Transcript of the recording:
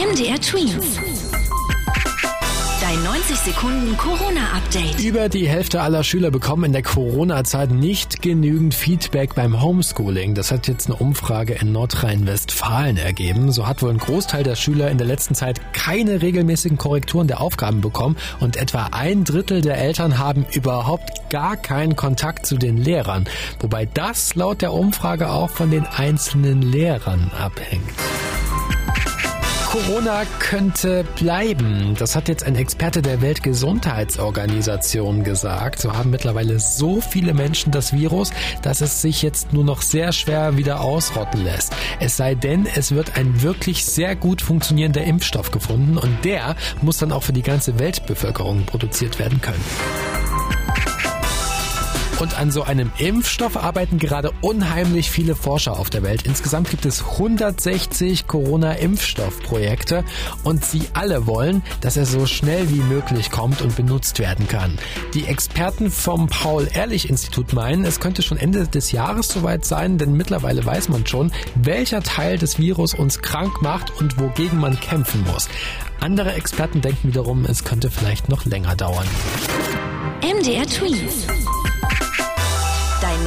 MDR Twins. Dein 90 Sekunden Corona-Update. Über die Hälfte aller Schüler bekommen in der Corona-Zeit nicht genügend Feedback beim Homeschooling. Das hat jetzt eine Umfrage in Nordrhein-Westfalen ergeben. So hat wohl ein Großteil der Schüler in der letzten Zeit keine regelmäßigen Korrekturen der Aufgaben bekommen und etwa ein Drittel der Eltern haben überhaupt gar keinen Kontakt zu den Lehrern. Wobei das laut der Umfrage auch von den einzelnen Lehrern abhängt. Corona könnte bleiben. Das hat jetzt ein Experte der Weltgesundheitsorganisation gesagt. So haben mittlerweile so viele Menschen das Virus, dass es sich jetzt nur noch sehr schwer wieder ausrotten lässt. Es sei denn, es wird ein wirklich sehr gut funktionierender Impfstoff gefunden und der muss dann auch für die ganze Weltbevölkerung produziert werden können. Und an so einem Impfstoff arbeiten gerade unheimlich viele Forscher auf der Welt. Insgesamt gibt es 160 Corona-Impfstoffprojekte und sie alle wollen, dass er so schnell wie möglich kommt und benutzt werden kann. Die Experten vom Paul-Ehrlich-Institut meinen, es könnte schon Ende des Jahres soweit sein, denn mittlerweile weiß man schon, welcher Teil des Virus uns krank macht und wogegen man kämpfen muss. Andere Experten denken wiederum, es könnte vielleicht noch länger dauern. MDR Tweets.